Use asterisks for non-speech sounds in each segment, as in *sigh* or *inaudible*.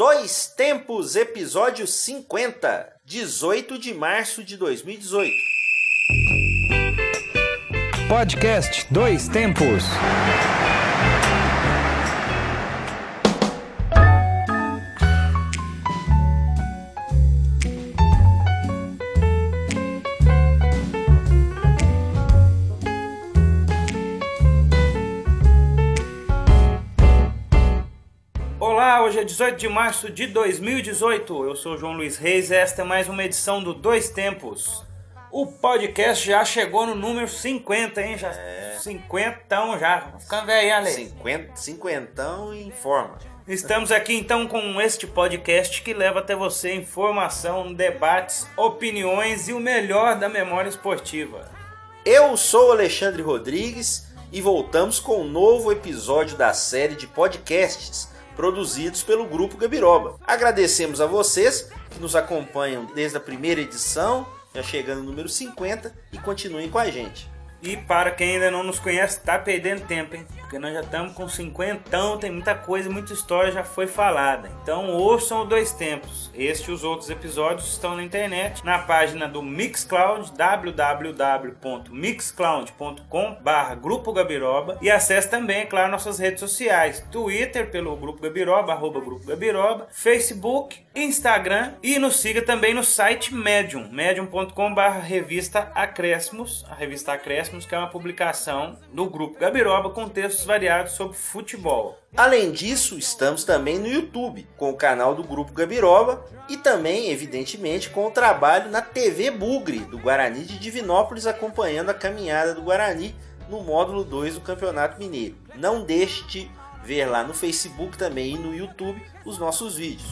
Dois Tempos, episódio 50, 18 de março de 2018. Podcast Dois Tempos. 18 de março de 2018. Eu sou João Luiz Reis e esta é mais uma edição do Dois Tempos. O podcast já chegou no número 50, hein? Já É. 50 já. Ficando velho, Ale. 50, cinquentão em forma. Estamos aqui então com este podcast que leva até você informação, debates, opiniões e o melhor da memória esportiva. Eu sou o Alexandre Rodrigues e voltamos com um novo episódio da série de podcasts produzidos pelo Grupo Gabiroba. Agradecemos a vocês que nos acompanham desde a primeira edição, já chegando no número 50, e continuem com a gente. E para quem ainda não nos conhece, tá perdendo tempo, hein? Porque nós já estamos com 50, tem muita coisa, muita história já foi falada. Então ouçam o Dois Tempos. Este e os outros episódios estão na internet, na página do Mixcloud, www.mixcloud.com barra Grupo Gabiroba. E acesse também, é claro, nossas redes sociais, Twitter pelo Grupo Gabiroba, arroba Grupo Gabiroba, Facebook, Instagram. E nos siga também no site Medium, medium.com barra revista Acréscimos, a revista Acréscimos que é uma publicação do Grupo Gabiroba com textos variados sobre futebol. Além disso, estamos também no YouTube, com o canal do Grupo Gabiroba e também, evidentemente, com o trabalho na TV Bugre, do Guarani de Divinópolis, acompanhando a caminhada do Guarani no módulo 2 do Campeonato Mineiro. Não deixe de ver lá no Facebook também e no YouTube os nossos vídeos.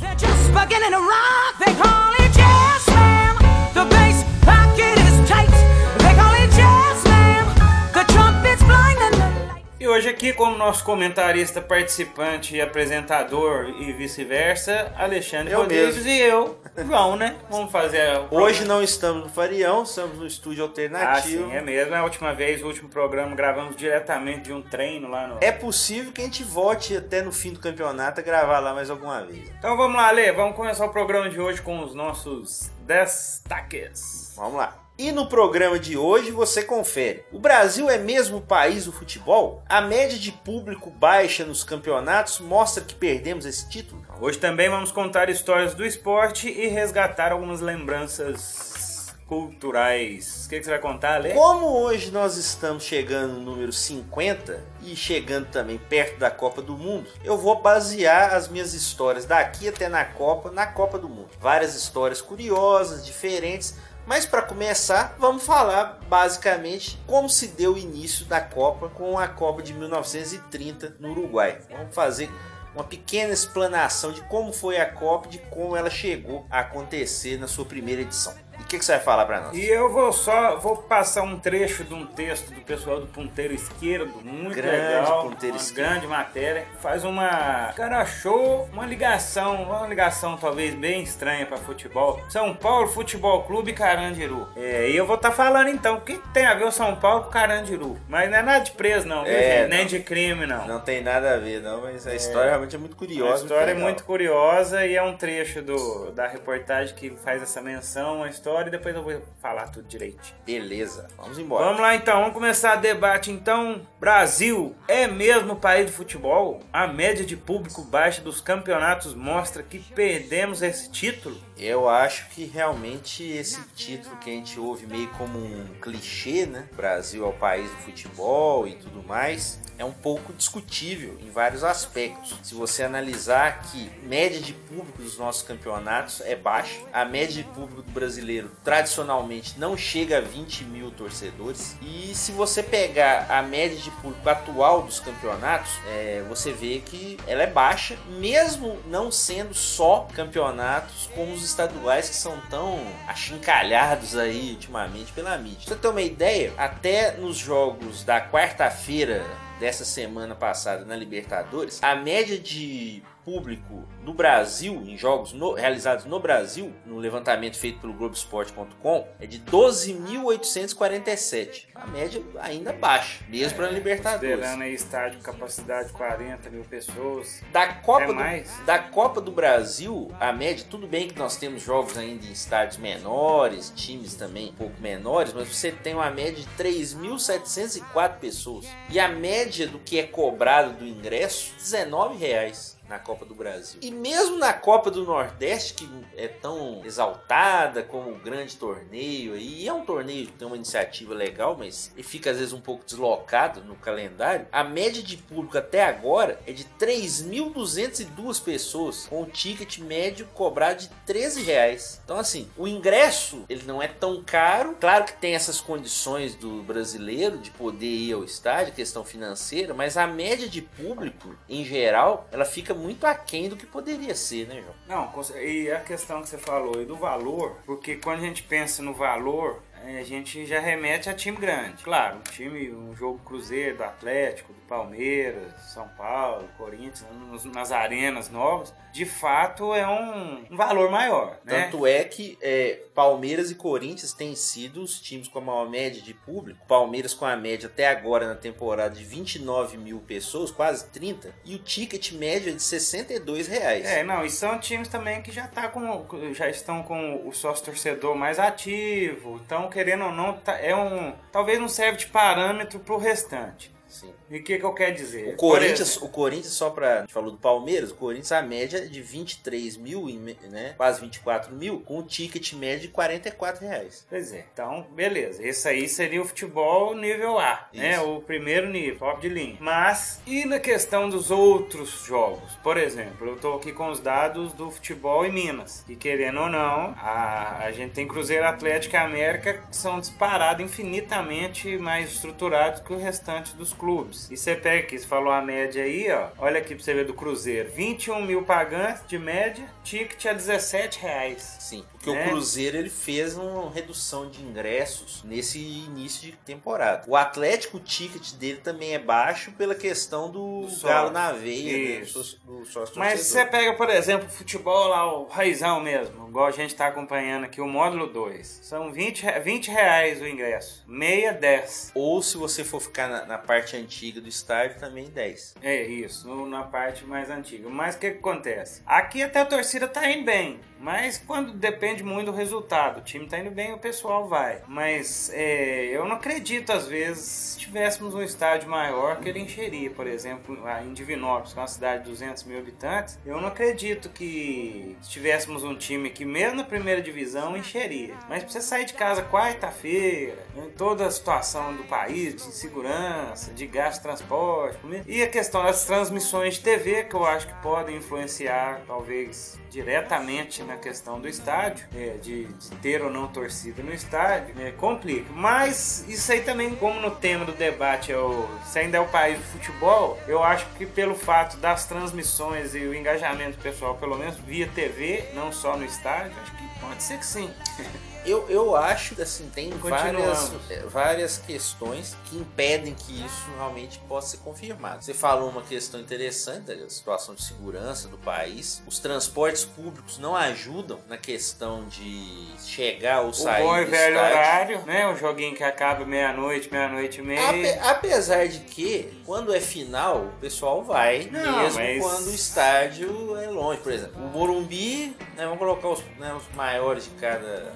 E hoje aqui, como nosso comentarista, participante e apresentador e vice-versa, Alexandre Eu Rodrigues mesmo. e eu, João, né? Vamos fazer Hoje não estamos no Farião, estamos no estúdio Ah, alternativo. sim, é mesmo. A última vez, o último programa, gravamos diretamente de um treino lá no... É possível que a gente volte até no fim do campeonato a gravar lá mais alguma vez. Então vamos lá, Lê. Vamos começar o programa de hoje com os nossos destaques. Vamos lá. E no programa de hoje você confere. O Brasil é mesmo o país do futebol? A média de público baixa nos campeonatos mostra que perdemos esse título? Hoje também vamos contar histórias do esporte e resgatar algumas lembranças culturais. O que, que você vai contar, Lê? Como hoje nós estamos chegando no número 50 e chegando também perto da Copa do Mundo, eu vou basear as minhas histórias daqui até na Copa, na Copa do Mundo. Várias histórias curiosas, diferentes, mas para começar, vamos falar basicamente como se deu o início da Copa com a Copa de 1930 no Uruguai. Vamos fazer uma pequena explanação de como foi a Copa, de como ela chegou a acontecer na sua primeira edição. E o que, que você vai falar para nós? E eu vou só vou passar um trecho de um texto do pessoal do Ponteiro Esquerdo, muito Grande legal, Ponteiro uma Esquerdo. grande matéria. Faz uma, cara, achou uma ligação, uma ligação talvez bem estranha para futebol. São Paulo Futebol Clube Carandiru. É, e eu vou estar falando então o que tem a ver o São Paulo com Carandiru. Mas não é nada de preso não, viu, É, gente? nem não. de crime não. Não tem nada a ver, não, mas a história realmente é muito curiosa. A história é muito curiosa e é um trecho do, da reportagem que faz essa menção à história e depois eu vou falar tudo direito. Beleza, vamos embora. Vamos lá então, vamos começar o debate então. Brasil é mesmo o país do futebol? A média de público baixa dos campeonatos mostra que perdemos esse título? Eu acho que realmente esse título que a gente ouve meio como um clichê, né? Brasil é o país do futebol e tudo mais, é um pouco discutível em vários aspectos. Se você analisar que média de público dos nossos campeonatos é baixa, a média de público brasileiro tradicionalmente não chega a 20 mil torcedores, e se você pegar a média de público atual dos campeonatos, é, você vê que ela é baixa, mesmo não sendo só campeonatos como os estaduais que são tão achincalhados aí ultimamente pela mídia. Pra você ter uma ideia, até nos jogos da quarta-feira dessa semana passada na Libertadores, a média de público no Brasil, em jogos no- realizados no Brasil, no levantamento feito pelo Globoesporte.com, é de 12.847. A média ainda baixa, mesmo para Libertadores. Considerando aí estádio capacidade de 40 mil pessoas. Da Copa, Até do, mais. da Copa do Brasil, a média, tudo bem que nós temos jogos ainda em estádios menores, times também um pouco menores, mas você tem uma média de 3.704 pessoas. E a média do que é cobrado do ingresso, R$19,00 na Copa do Brasil. E mesmo na Copa do Nordeste, que é tão exaltada como um grande torneio, e é um torneio que tem uma iniciativa legal, mas fica às vezes um pouco deslocado no calendário, a média de público até agora é de 3.202 pessoas, com o ticket médio cobrado de 13 reais. Então assim, o ingresso ele não é tão caro, claro que tem essas condições do brasileiro de poder ir ao estádio, questão financeira, mas a média de público em geral, ela fica muito aquém do que poderia ser, né, João? Não, e a questão que você falou aí do valor, porque quando a gente pensa no valor, a gente já remete a time grande. Claro, um time, um jogo Cruzeiro, do Atlético, do Palmeiras, São Paulo, Corinthians, nas arenas novas, de fato é um, um valor maior, né? Tanto é que é, Palmeiras e Corinthians têm sido os times com a maior média de público. Palmeiras com a média até agora na temporada de 29 mil pessoas, quase 30. E o ticket médio é de 62 reais. É, não, e são times também que já, tá com, já estão com o sócio torcedor mais ativo, então querendo ou não, tá- é um. Talvez não serve de parâmetro pro restante. Sim. E o que, que eu quero dizer? O Corinthians, o Corinthians, só pra. A gente falou do Palmeiras, o Corinthians a média é de 23 mil, né? Quase 24 mil, com o ticket médio de 44 reais. Pois é, então, beleza. Esse aí seria o futebol nível A, né? Isso. O primeiro nível, top de linha. Mas, e na questão dos outros jogos? Por exemplo, eu tô aqui com os dados do futebol em Minas. E querendo ou não, a, a gente tem Cruzeiro Atlético e América que são disparados infinitamente mais estruturados que o restante dos clubes. E você pega aqui, você falou a média aí, ó. Olha aqui pra você ver do Cruzeiro. 21 mil pagantes de média, ticket a 17 reais. Sim, porque É. o Cruzeiro ele fez uma redução de ingressos nesse início de temporada. O Atlético, o ticket dele também é baixo pela questão do, Do galo na veia, né, do do Mas você pega, por exemplo, o futebol lá, o raizão mesmo, igual a gente tá acompanhando aqui, o módulo 2. São 20, re- 20 reais o ingresso. Meia, 10. Ou se você for ficar na, na parte antiga do estádio, também 10. É isso, na parte mais antiga. Mas o que, que acontece? Aqui até a torcida tá indo bem. Mas quando depende muito do resultado, o time tá indo bem, o pessoal vai. Mas é, eu não acredito, às vezes, se tivéssemos um estádio maior que ele encheria, por exemplo, em Divinópolis, que é uma cidade de 200 mil habitantes, eu não acredito que se tivéssemos um time que, mesmo na primeira divisão, encheria. Mas você sair de casa quarta-feira, em toda a situação do país, de insegurança, de gasto de transporte, e a questão das transmissões de TV, que eu acho que podem influenciar, talvez, diretamente na questão do estádio, é, de, de ter ou não torcida no estádio, é, complica. Mas isso aí também, como no tema do debate é o, se ainda é o país do futebol, eu acho que pelo fato das transmissões e o engajamento pessoal, pelo menos via TV, não só no estádio, acho que pode ser que sim. *laughs* Eu, eu acho que assim, tem várias, é, várias questões que impedem que isso realmente possa ser confirmado. Você falou uma questão interessante da situação de segurança do país. Os transportes públicos não ajudam na questão de chegar ou O sair bom e velho estádio. horário, né? O joguinho que acaba meia-noite, meia-noite e meia. Ape- apesar de que, quando é final, o pessoal vai, Não, mesmo mas- quando o estádio é longe. Por exemplo, o Morumbi, né, vamos colocar os, né, os maiores de cada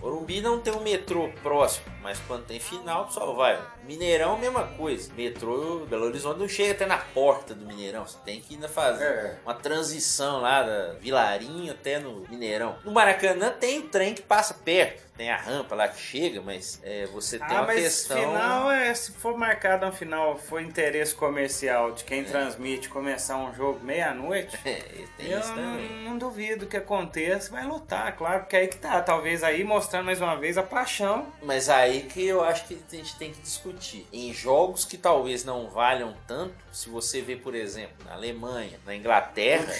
Morumbi não tem um metrô próximo, mas quando tem final, pessoal vai. Mineirão, mesma coisa. Metrô Belo Horizonte não chega até na porta do Mineirão. Você tem que ainda fazer É. uma transição lá da Vilarinho até no Mineirão. No Maracanã tem o trem que passa perto. Tem a rampa lá que chega, mas é, você tem Ah, uma mas questão. final é, se for marcado um final, for interesse comercial de quem transmite começar um jogo meia-noite, *laughs* É, tem eu isso não, não duvido que aconteça, vai lotar, claro, porque aí que tá, talvez aí mostrando mais uma vez a paixão. Mas aí que eu acho que a gente tem que discutir. Em jogos que talvez não valham tanto, se você vê, por exemplo, na Alemanha, na Inglaterra.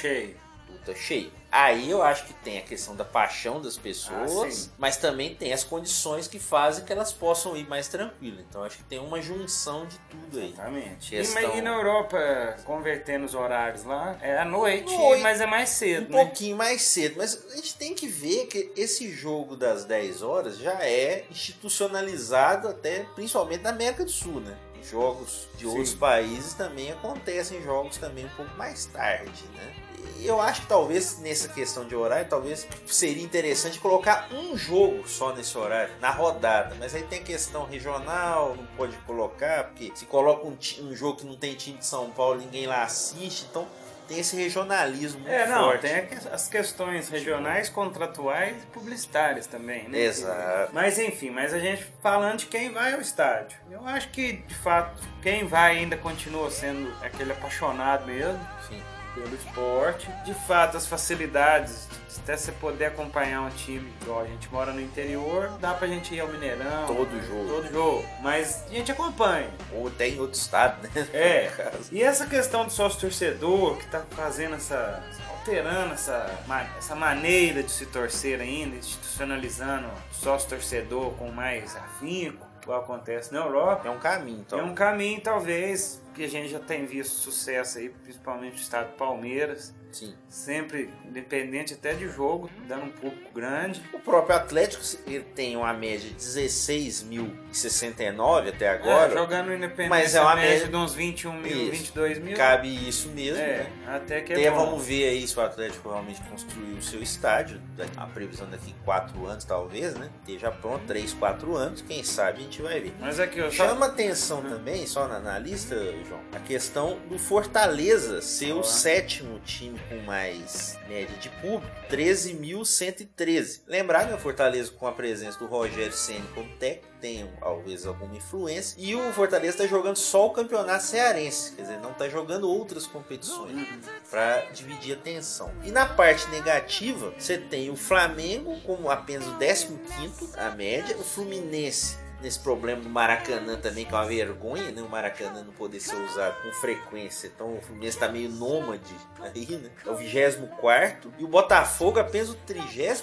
Puta cheio. Aí eu acho que tem a questão da paixão das Ah, pessoas, sim. mas também tem as condições que fazem que elas possam ir mais tranquilo. Então acho que tem uma junção de tudo aí. Exatamente. E, Questão- e na Europa, convertendo os horários lá, é à noite, Noite. mas é mais cedo, Um né? pouquinho mais cedo, mas a gente tem que ver que esse jogo das 10 horas já é institucionalizado até principalmente na América do Sul, né? Jogos de Sim. outros países também acontecem jogos também um pouco mais tarde, né? E eu acho que talvez nessa questão de horário, talvez seria interessante colocar um jogo só nesse horário, na rodada. Mas aí tem a questão regional, não pode colocar, porque se coloca um, um jogo que não tem time de São Paulo, ninguém lá assiste, então tem esse regionalismo É, não, forte. tem as questões regionais, contratuais e publicitárias também, né? Exato. Mas enfim, mas a gente falando de quem vai ao estádio. Eu acho que, de fato, quem vai ainda continua sendo aquele apaixonado mesmo Sim. pelo esporte. De fato, as facilidades, de até você poder acompanhar um time, igual a gente mora no interior, dá pra gente ir ao Mineirão. Todo jogo. Todo jogo. Mas a gente acompanha. Ou até em outro estado, né? *laughs* É. E essa questão do sócio torcedor que tá fazendo essa. alterando essa, essa maneira de se torcer ainda, institucionalizando o sócio torcedor com mais afinco, igual acontece na Europa. É um caminho, então. É um caminho, talvez, que a gente já tem visto sucesso aí, principalmente no estado do Palmeiras. Sim. Sempre, independente até de jogo, dando um público grande. O próprio Atlético ele tem uma média de 16.069 até agora. É, jogando independente, mas é uma média média- de uns 21 mil, Isso. 22 mil. Cabe isso mesmo, É, né? até que é Até vamos ver aí se o Atlético realmente construiu o seu estádio. A previsão daqui 4 anos, talvez, né? Esteja pronto, 3, 4 anos. Quem sabe a gente vai ver. Mas aqui, eu só... Chama atenção também, só na, na lista, João, a questão do Fortaleza ser o sétimo time com mais média de público, 13.113. Lembrar, né, o Fortaleza com a presença do Rogério Ceni como técnico, tem talvez alguma influência. E o Fortaleza está jogando só o campeonato cearense, quer dizer, não está jogando outras competições para dividir a atenção. E na parte negativa, você tem o Flamengo como apenas o 15º a média, o Fluminense nesse problema do Maracanã também, que é uma vergonha, né? O Maracanã não poder ser usado com frequência. Então o Fluminense tá meio nômade aí, né? É o 24 e o Botafogo apenas o 38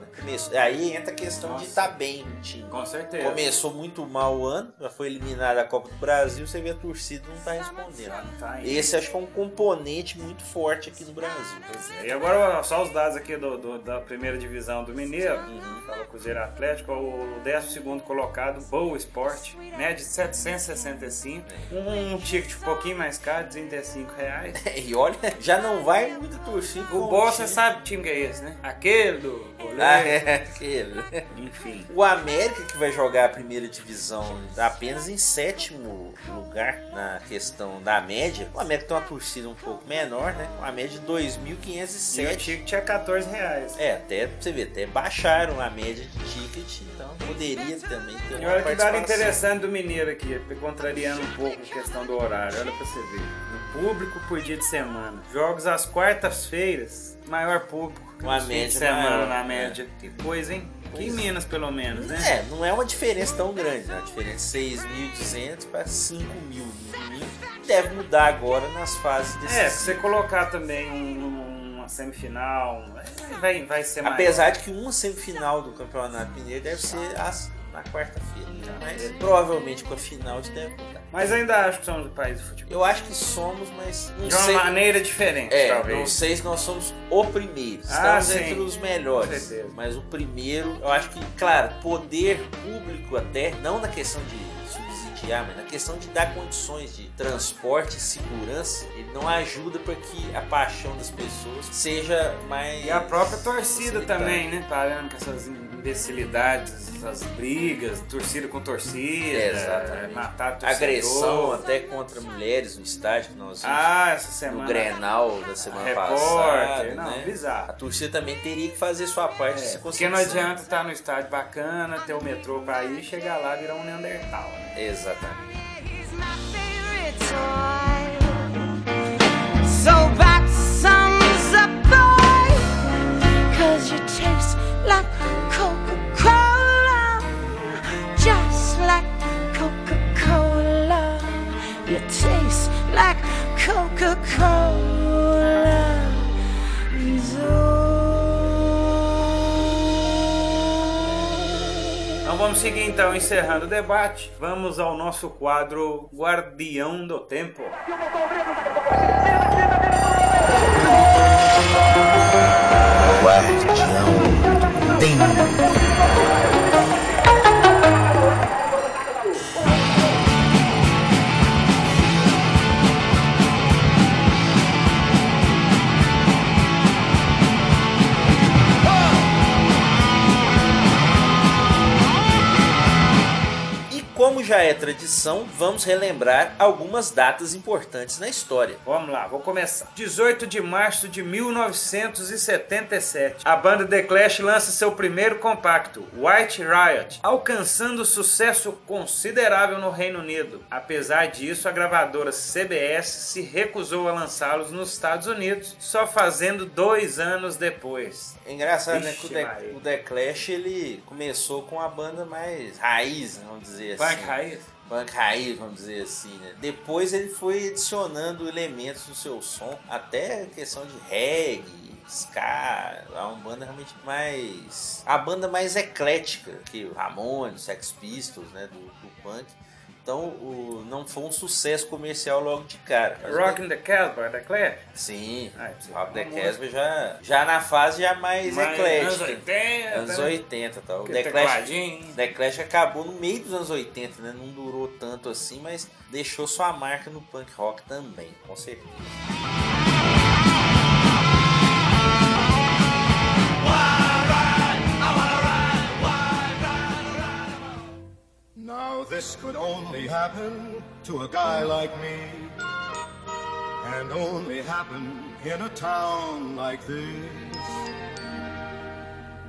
né? Começou, aí entra a questão de Nossa. estar bem no time. Com certeza. Começou muito mal o ano, já foi eliminado da Copa do Brasil, você vê a torcida não tá respondendo. Tá. Esse acho que é um componente muito forte aqui no Brasil. E agora só os dados aqui do, do- da primeira divisão do Mineiro. Uhum. Fala Cruzeiro Atlético, o 12 colocado, Boa Esporte, média de 765. Um, ticket um pouquinho mais caro, 35 reais. *laughs* E olha, já não vai muita torcida. O Boa, você time. sabe que time que é esse, né? Aquele do goleiro. Ah, é aquele. Enfim. O América que vai jogar a primeira divisão apenas em sétimo lugar na questão da média. O América tem uma torcida um pouco menor, né? Uma média de E o 2.507. ticket é 14 reais. É, até você ver, até baixaram a média de ticket, então poderia também ter E uma olha que dado interessante do Mineiro aqui, contrariando um pouco a questão do horário, olha pra você ver. No público por dia de semana. Jogos às quartas-feiras, maior público. Uma fins de média semana maior, na né? média. Que coisa, hein? Aqui em Minas, pelo menos, né? É, não é uma diferença tão grande, né? A diferença de 6.200 para 5.000 no domingo. Deve mudar agora nas fases desse É, se você colocar também um- semifinal, vai, vai ser. Apesar de que uma semifinal do Campeonato Mineiro deve ser as- na quarta-feira. Mas provavelmente com a final isso deve mudar. Mas ainda acho que somos o país do futebol. Eu acho que somos, mas não De uma sei. maneira diferente, É, talvez. não sei se nós somos o primeiro. Ah, Estamos sim. entre os melhores. Mas o primeiro, eu acho que, claro, poder público até, não na questão de subsidiar, mas na questão de dar condições de transporte e segurança, ele não ajuda para que a paixão das pessoas seja mais. E a própria torcida facilitada. também, né? Parando com essas imbecilidades, essas brigas, torcida com torcida, Exatamente. matar torcedor. Agressão até contra mulheres no estádio que nós vimos Ah, essa no semana. Grenal da semana Repórter, passada. não, né? bizarro. A torcida também teria que fazer sua parte se É, porque não conseguir. adianta estar no estádio bacana, ter o metrô pra ir, chegar lá e virar um Neandertal, né? Exatamente. He's my favorite toy. So back sums up, boy. Cause you taste like Coca-Cola. Então vamos seguir então, encerrando o debate, vamos ao nosso quadro Guardião do Tempo. Já é tradição, vamos relembrar algumas datas importantes na história. Vamos lá, vou começar. 18 de março de 1977, a banda The Clash lança seu primeiro compacto, White Riot, alcançando sucesso considerável no Reino Unido. Apesar disso, a gravadora CBS se recusou a lançá-los nos Estados Unidos, só fazendo dois anos depois. É engraçado, né? Que o The, Clash ele começou com a banda mais raiz, vamos dizer assim. Punk raiz? Punk raiz, vamos dizer assim, né? Depois ele foi adicionando elementos no seu som, até questão de reggae, ska, é uma banda realmente mais... A banda mais eclética que o Ramones, Sex Pistols, né? Do, do punk. Então, o, não foi um sucesso comercial logo de cara. O The- Rock in the Casbah, The Clash? Sim, Ah. Rock the Casbah já, já na fase já mais, Mais eclética. anos 80, Anos né? 80 tal. O Aquele The Clash. The Clash acabou no meio dos anos 80, né? Não durou tanto assim, mas deixou sua marca no punk rock também, com certeza. Now this could only happen to a guy like me. And only happen in a town like this.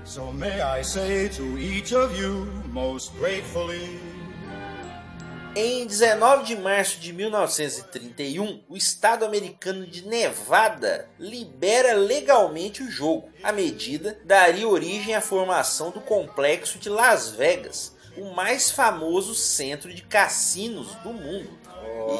So may I say to each of you most gratefully. Em 19 de março de 1931, o estado americano de Nevada libera legalmente o jogo. A medida daria origem à formação do complexo de Las Vegas, o mais famoso centro de cassinos do mundo.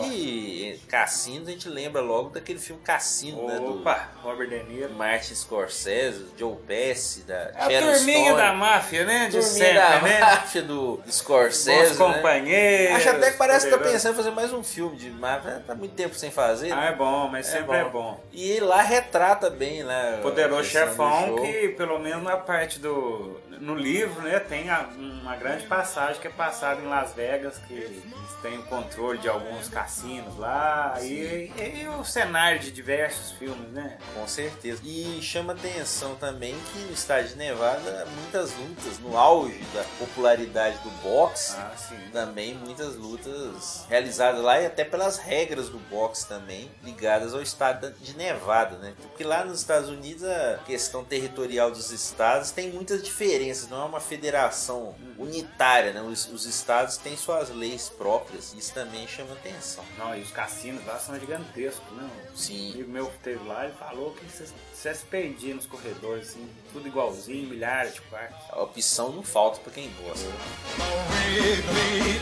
E cassinos a gente lembra logo daquele filme Cassino, né? Do Opa, Robert De Niro. Martin Scorsese, Joe Pesci, da É a Sharon turminha Stone, da máfia, né? De turminha sempre, da né? máfia do Scorsese, Bons né? companheiros. Acho até que parece que tá pensando em fazer mais um filme de máfia. Tá muito tempo sem fazer. Ah, né? é bom, mas sempre é bom. E lá retrata bem, né? Poderoso Chefão, que pelo menos na parte do. No livro, né, tem a- uma grande passagem que é passada em Las Vegas, que eles têm o controle de alguns cassinos lá, e, e o cenário de diversos filmes, né? Com certeza. E chama atenção também que no estado de Nevada, muitas lutas, no auge da popularidade do boxe, Ah, sim. também muitas lutas realizadas lá e até pelas regras do boxe também, ligadas ao estado de Nevada, né? Porque lá nos Estados Unidos a questão territorial dos estados tem muitas diferenças, não é uma federação unitária, né? Os, os estados têm suas leis próprias, isso também chama atenção. Não, e os cassinos lá são gigantescos, né? Um Sim. amigo meu que teve lá, ele falou que você, você se perdia nos corredores, assim, tudo igualzinho, milhares de quartos. A opção não falta para quem gosta. Wrigley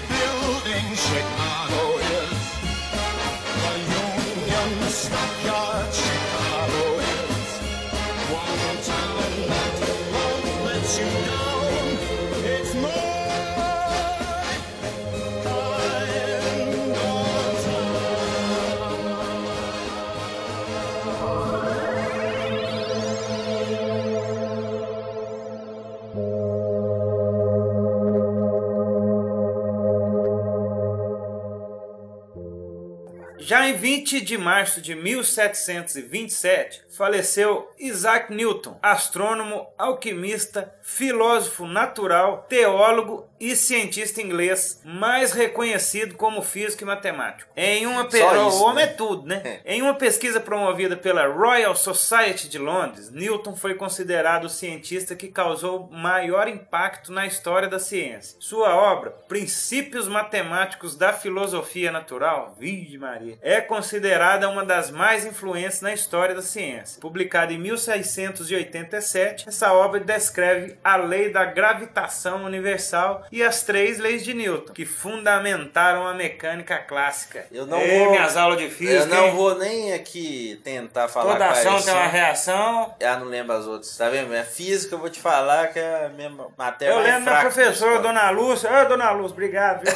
20 de março de 1727, faleceu Isaac Newton, astrônomo, alquimista, filósofo natural, teólogo e cientista inglês, mais reconhecido como físico e matemático. Em uma pe- Só isso, o homem né? é tudo, né? Em uma pesquisa promovida pela Royal Society de Londres, Newton foi considerado o cientista que causou maior impacto na história da ciência. Sua obra, Princípios Matemáticos da Filosofia Natural, Virgem Maria, é considerada uma das mais influentes na história da ciência. Publicada em 1687. Essa obra descreve a lei da gravitação universal e as três leis de Newton, que fundamentaram a mecânica clássica. Eu não Ei, vou. minhas aulas de física. Eu não hein? vou nem aqui tentar falar Toda ação tem uma reação. Ah, não lembro as outras. Tá vendo? É física, eu vou te falar que é a minha matéria Eu lembro da professora. Dona Lúcia. Ô, Dona Lúcia, obrigado. *laughs*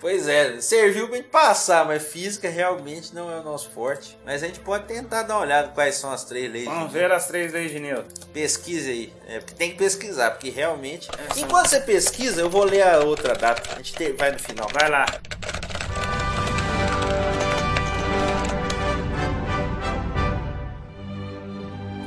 Pois é, serviu pra gente passar, mas física realmente não é o nosso forte. Mas a gente pode tentar dar uma olhada quais são as três leis. Vamos de- ver as três leis de Newton. Pesquise aí. É, tem que pesquisar, porque realmente. Enquanto você pesquisa, eu vou ler a outra data. A gente te- vai no final. Vai lá.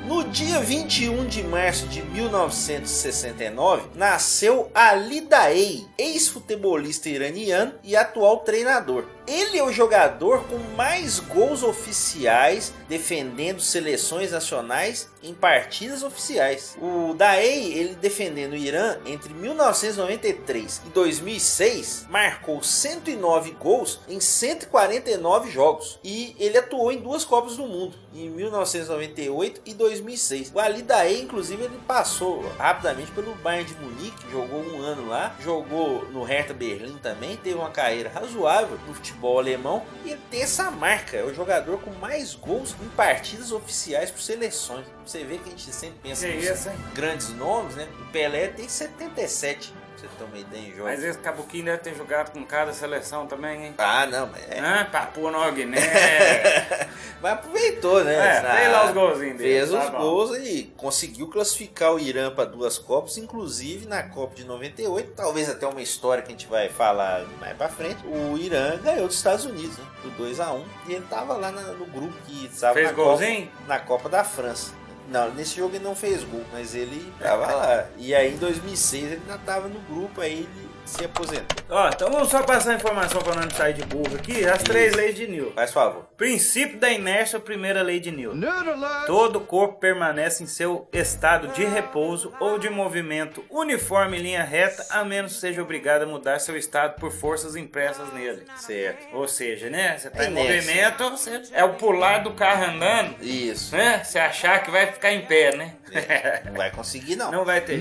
No dia 21 de março de 1969, nasceu Ali Daei, ex-futebolista iraniano e atual treinador. Ele é o jogador com mais gols oficiais defendendo seleções nacionais em partidas oficiais. O Daei, ele defendendo o Irã entre 1993 e 2006, marcou 109 gols em 149 jogos e ele atuou em duas Copas do Mundo, em 1998 e 2006. O Ali Daei, inclusive, ele passou rapidamente pelo Bayern de Munique, jogou um ano lá, jogou no Hertha Berlim também, teve uma carreira razoável no futebol alemão e tem essa marca, é o jogador com mais gols em partidas oficiais por seleções. Você vê que a gente sempre pensa Que nos isso, grandes nomes, né? O Pelé tem 77, pra você ideia em jogos. Mas esse Cabuquinho deve ter jogado com cada seleção também, hein? Ah, não, mas é. Ah, Papua Nova Guiné. *laughs* Mas aproveitou, né? É, fez lá os golzinhos dele, Fez tá os bom. gols e conseguiu classificar o Irã para duas Copas, inclusive na Copa de 98. Talvez até uma história que a gente vai falar mais pra frente. O Irã ganhou dos Estados Unidos, né? Por 2x1. E ele tava lá na- no grupo que estava Fez na na Copa da França. Não, nesse jogo ele não fez gol, mas ele tava lá. E aí em 2006 ele ainda tava no grupo, aí ele se aposentou. Ó, então vamos só passar a informação pra não sair de burro aqui. As três leis de Newton. Faz favor. Princípio da inércia, primeira lei de Newton. Todo corpo permanece em seu estado de repouso ou de movimento uniforme em linha reta, a menos que seja obrigado a mudar seu estado por forças impressas nele. Certo. Ou seja, né? Você tá em Inércia. movimento, é o pular do carro andando, Isso. né? Você achar que vai ficar em pé, né? *laughs* Não vai conseguir, não. Não vai ter.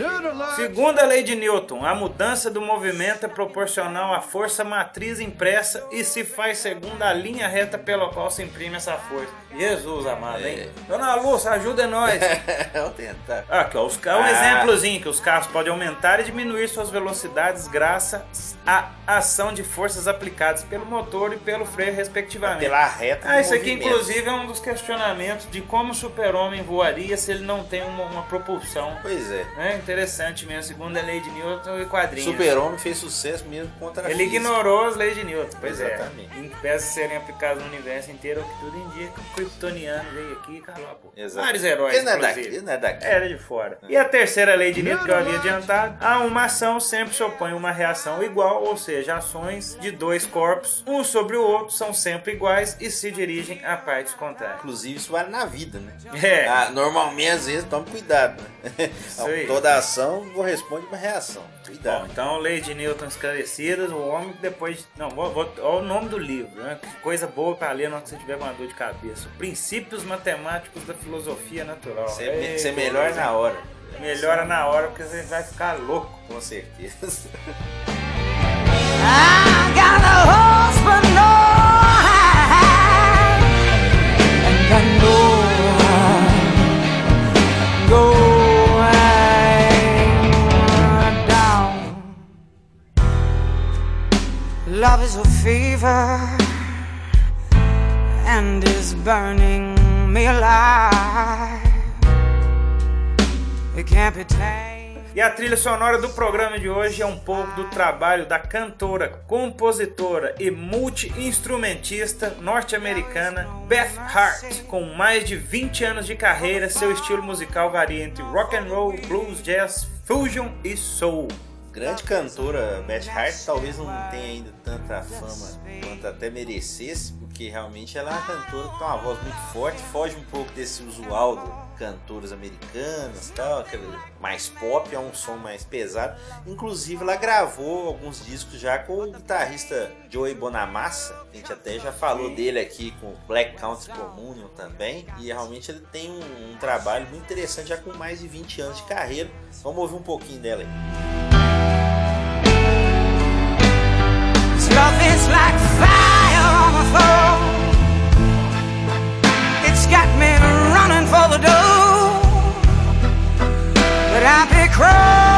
Segunda lei de Newton, a mudança do movimento é proporcional à força matriz impressa e se faz segundo a linha reta pela qual se imprime essa força. Jesus amado, hein? Dona Lúcia, ajuda nós. *laughs* Vamos tentar. Aqui, ó, os um Ah. exemplozinho que os carros podem aumentar e diminuir suas velocidades graças à ação de forças aplicadas pelo motor e pelo freio, respectivamente. Pela reta. Ah, isso aqui inclusive é um dos questionamentos de como o super-homem voaria se ele não tem uma, uma propulsão. Pois é. É interessante mesmo, segundo a lei de Newton e quadrinhos. Super-Homem fez sucesso mesmo contra a Ele física. ignorou as leis de Newton, pois Exatamente. é. Em de serem aplicadas no universo inteiro, o que tudo indica, o kryptoniano veio aqui e calou a boca. Exato. Vários heróis, Ele não é inclusive. daqui, ele não é daqui. Era de fora. E a terceira lei de Newton que eu havia adiantado, a uma ação sempre se opõe a uma reação igual, ou seja, ações de dois corpos, um sobre o outro, são sempre iguais e se dirigem a partes contrárias. Inclusive, isso vale na vida, né? É. Ah, normalmente, às vezes, tome cuidado, né? aí. Toda ação corresponde a uma reação. Bom, Cuidado. então, lei de Newton esclarecidas, o homem que depois. Não, vou, vou, ó, o nome do livro, né? Que coisa boa pra ler na hora que você tiver com uma dor de cabeça. Princípios matemáticos da filosofia natural. Você Ei, você melhora na hora. Melhora na hora porque você vai ficar louco. Com certeza. I got a fever and is burning me alive. It can't be tamed. E a trilha sonora do programa de hoje é um pouco do trabalho da cantora, compositora e multi-instrumentista norte-americana Beth Hart. Com mais de 20 anos de carreira, seu estilo musical varia entre rock and roll, blues, jazz, fusion e soul. Grande cantora Beth Hart, talvez não tenha ainda tanta fama quanto até merecesse, porque realmente ela é uma cantora que tem uma voz muito forte, foge um pouco desse usual do cantoras americanas tal, aquele mais pop, é um som mais pesado. Inclusive ela gravou alguns discos já com o guitarrista Joey Bonamassa, a gente até já falou dele aqui com o Black Country Communion também, e realmente ele tem um, um trabalho muito interessante já com mais de 20 anos de carreira. Vamos ouvir um pouquinho dela aí. Love is like fire on. It's got me running for the door. But be crawling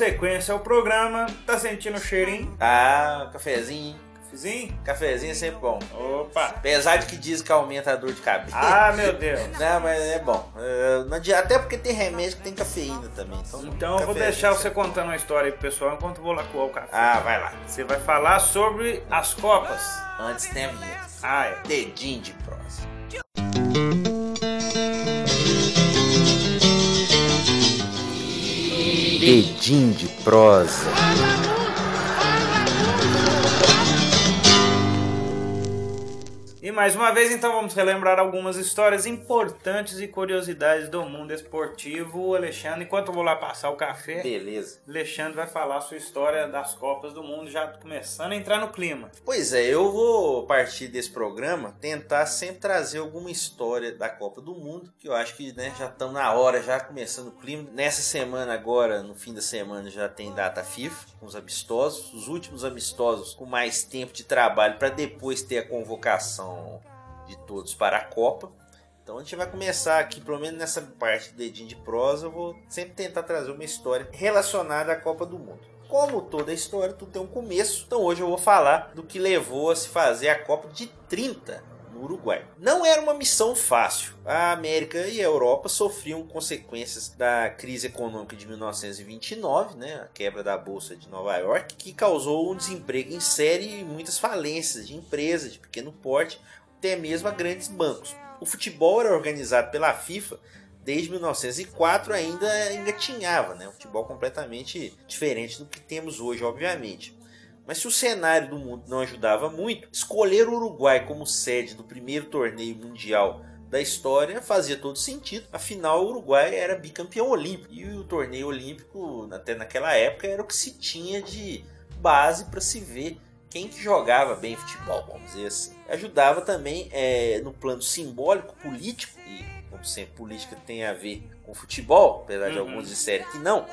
sequência ao programa, tá sentindo o cheirinho? Ah, cafezinho. Cafezinho? Cafezinho é sempre bom. Opa! Apesar de que diz que aumenta a dor de cabeça. Ah, meu Deus! *laughs* Não, mas é bom. Até porque tem remédio que tem cafeína também. Então, Então eu vou deixar você contando uma história aí pro pessoal enquanto eu vou lá coar o café. Ah, vai lá. Você vai falar sobre as Copas. Antes tem a vinheta. Ah, é. Dedinho de prosa. Dedinho de prosa. E mais uma vez, então, vamos relembrar algumas histórias importantes e curiosidades do mundo esportivo. Alexandre, enquanto eu vou lá passar o café, Beleza. Alexandre vai falar a sua história das Copas do Mundo, já começando a entrar no clima. Pois é, eu vou, partir desse programa, tentar sempre trazer alguma história da Copa do Mundo, que eu acho que né, já estamos na hora, já começando o clima. Nessa semana agora, no fim da semana, já tem data FIFA, com os amistosos. Os últimos amistosos com mais tempo de trabalho para depois ter a convocação de todos para a Copa. Então a gente vai começar aqui, pelo menos nessa parte do dedinho de prosa, eu vou sempre tentar trazer uma história relacionada à Copa do Mundo. Como toda história, tudo tem um começo. Então hoje eu vou falar do que levou a se fazer a Copa de 30 no Uruguai. Não era uma missão fácil. A América e a Europa sofriam consequências da crise econômica de 1929, né, a quebra da bolsa de Nova York, que causou um desemprego em série e muitas falências de empresas de pequeno porte, até mesmo a grandes bancos. O futebol era organizado pela FIFA desde 1904 ainda engatinhava, né? Um futebol completamente diferente do que temos hoje, obviamente. Mas se o cenário do mundo não ajudava muito, escolher o Uruguai como sede do primeiro torneio mundial da história fazia todo sentido. Afinal, o Uruguai era bicampeão olímpico e o torneio olímpico, até naquela época, era o que se tinha de base para se ver quem que jogava bem futebol, vamos dizer assim. Ajudava também é, no plano simbólico, político, e como sempre, política tem a ver com futebol, apesar de Uhum. alguns disserem que não,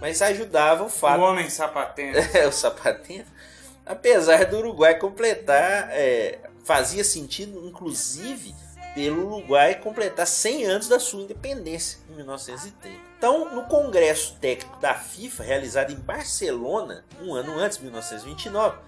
mas ajudava o fato O homem sapatento. *laughs* é, o sapatinho. Apesar do Uruguai completar, é, fazia sentido, inclusive, pelo Uruguai completar 100 anos da sua independência, em 1930. Então, no Congresso Técnico da FIFA, realizado em Barcelona, um ano antes, 1929,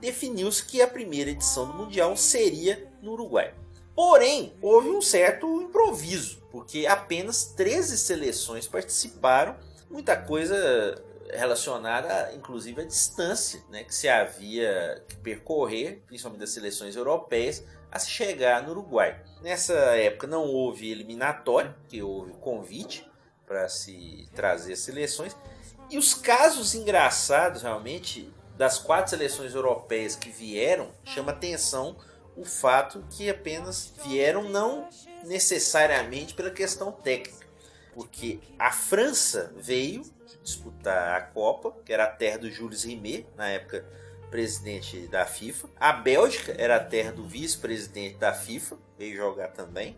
definiu-se que a primeira edição do Mundial seria no Uruguai. Porém, houve um certo improviso, porque apenas 13 seleções participaram, muita coisa relacionada, inclusive, à distância né, que se havia que percorrer, principalmente das seleções europeias, a se chegar no Uruguai. Nessa época não houve eliminatória, que houve convite para se trazer seleções. E os casos engraçados, realmente, das quatro seleções europeias que vieram, chama atenção o fato que apenas vieram não necessariamente pela questão técnica, porque a França veio disputar a Copa, que era a terra do Jules Rimet, na época presidente da FIFA. A Bélgica era a terra do vice-presidente da FIFA, veio jogar também.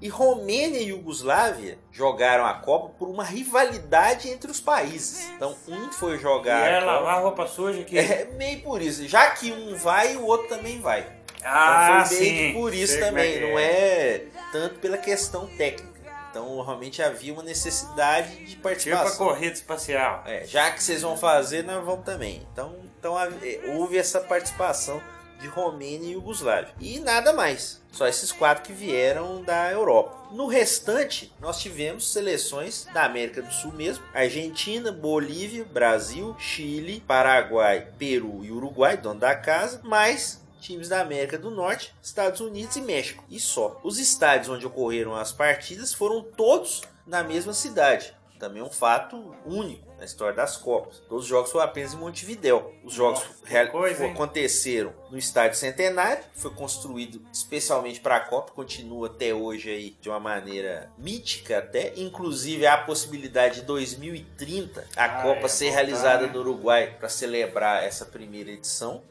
E Romênia e Iugoslávia jogaram a Copa por uma rivalidade entre os países. Então, um foi E jogar. é a Copa- lavar roupa suja aqui. É meio por isso. Já que um vai, o outro também vai. Ah, então foi meio sim. por isso Sei como também. que não é tanto pela questão técnica. Então realmente havia uma necessidade de Tipo a participação. corrida espacial. É, já que vocês vão fazer, nós vamos também. Então, então hav- houve essa participação de Romênia e Iugoslávia. E nada mais. Só esses quatro que vieram da Europa. No restante, nós tivemos seleções da América do Sul mesmo: Argentina, Bolívia, Brasil, Chile, Paraguai, Peru e Uruguai, dono da casa, mais times da América do Norte, Estados Unidos e México. E só. Os estádios onde ocorreram as partidas foram todos na mesma cidade. Também é um fato único na história das Copas. Todos os jogos foram apenas em Montevidéu. Os jogos Nossa, que coisa, aconteceram no Estádio Centenário, foi construído especialmente para a Copa, continua até hoje aí de uma maneira mítica até, inclusive há a possibilidade de 2030 a Ah, Copa é, ser voltar, realizada né? no Uruguai para celebrar essa primeira edição.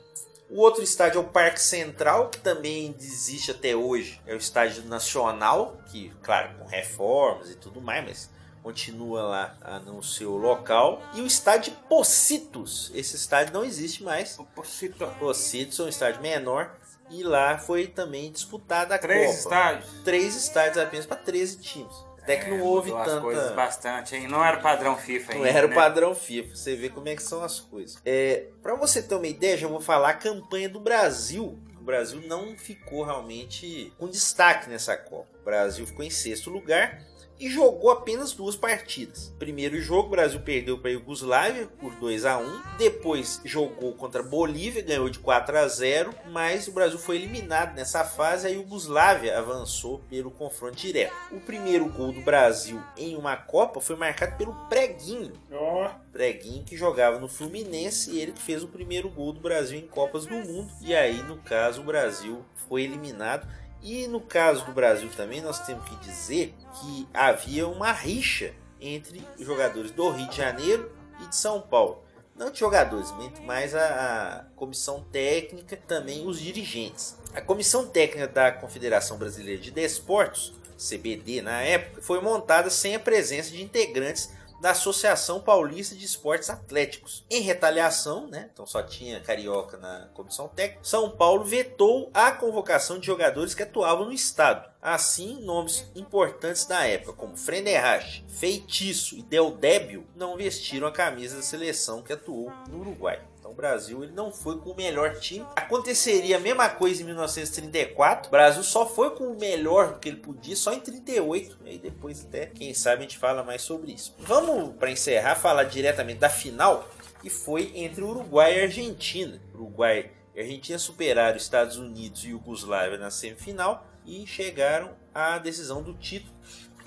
O outro estádio é o Parque Central, que também existe até hoje. É o estádio nacional, que, claro, com reformas e tudo mais, mas continua lá ah, no seu local. E o estádio Pocitos. Esse estádio não existe mais. O Pocito. Pocitos é um estádio menor. E lá foi também disputada a Três Copa. estádios. Três estádios apenas para 13 times. Até que É, não houve mudou as coisas tanta. bastante, hein? Não era o padrão FIFA Não ainda, era o né? padrão FIFA. Você vê como é que são as coisas. É, para você ter uma ideia, já vou falar a campanha do Brasil. O Brasil não ficou realmente com destaque nessa Copa. O Brasil ficou em sexto lugar e jogou apenas duas partidas. Primeiro jogo, o Brasil perdeu para a Iugoslávia por 2 a 1 Depois jogou contra a Bolívia, ganhou de 4 a 0 Mas o Brasil foi eliminado nessa fase. A Iugoslávia avançou pelo confronto direto. O primeiro gol do Brasil em uma Copa foi marcado pelo Preguinho. Ó, Preguinho que jogava no Fluminense e ele que fez o primeiro gol do Brasil em Copas do Mundo. E aí, no caso, o Brasil foi eliminado. E no caso do Brasil também, nós temos que dizer que havia uma rixa entre jogadores do Rio de Janeiro e de São Paulo. Não de jogadores, mais a, a comissão técnica, também os dirigentes. A comissão técnica da Confederação Brasileira de Desportos, CBD na época, foi montada sem a presença de integrantes da Associação Paulista de Esportes Atléticos. Em retaliação, né, então só tinha carioca na comissão técnica, São Paulo vetou a convocação de jogadores que atuavam no estado. Assim, nomes importantes da época, como Frenderrache, Feitiço e Del Débio, não vestiram a camisa da seleção que atuou no Uruguai. Então o Brasil ele não foi com o melhor time. Aconteceria a mesma coisa em 1934. O Brasil só foi com o melhor que ele podia só em 38. E aí depois até, quem sabe, a gente fala mais sobre isso. Vamos, para encerrar, falar diretamente da final, que foi entre Uruguai e Argentina. Uruguai e Argentina superaram os Estados Unidos e Iugoslávia na semifinal e chegaram à decisão do título.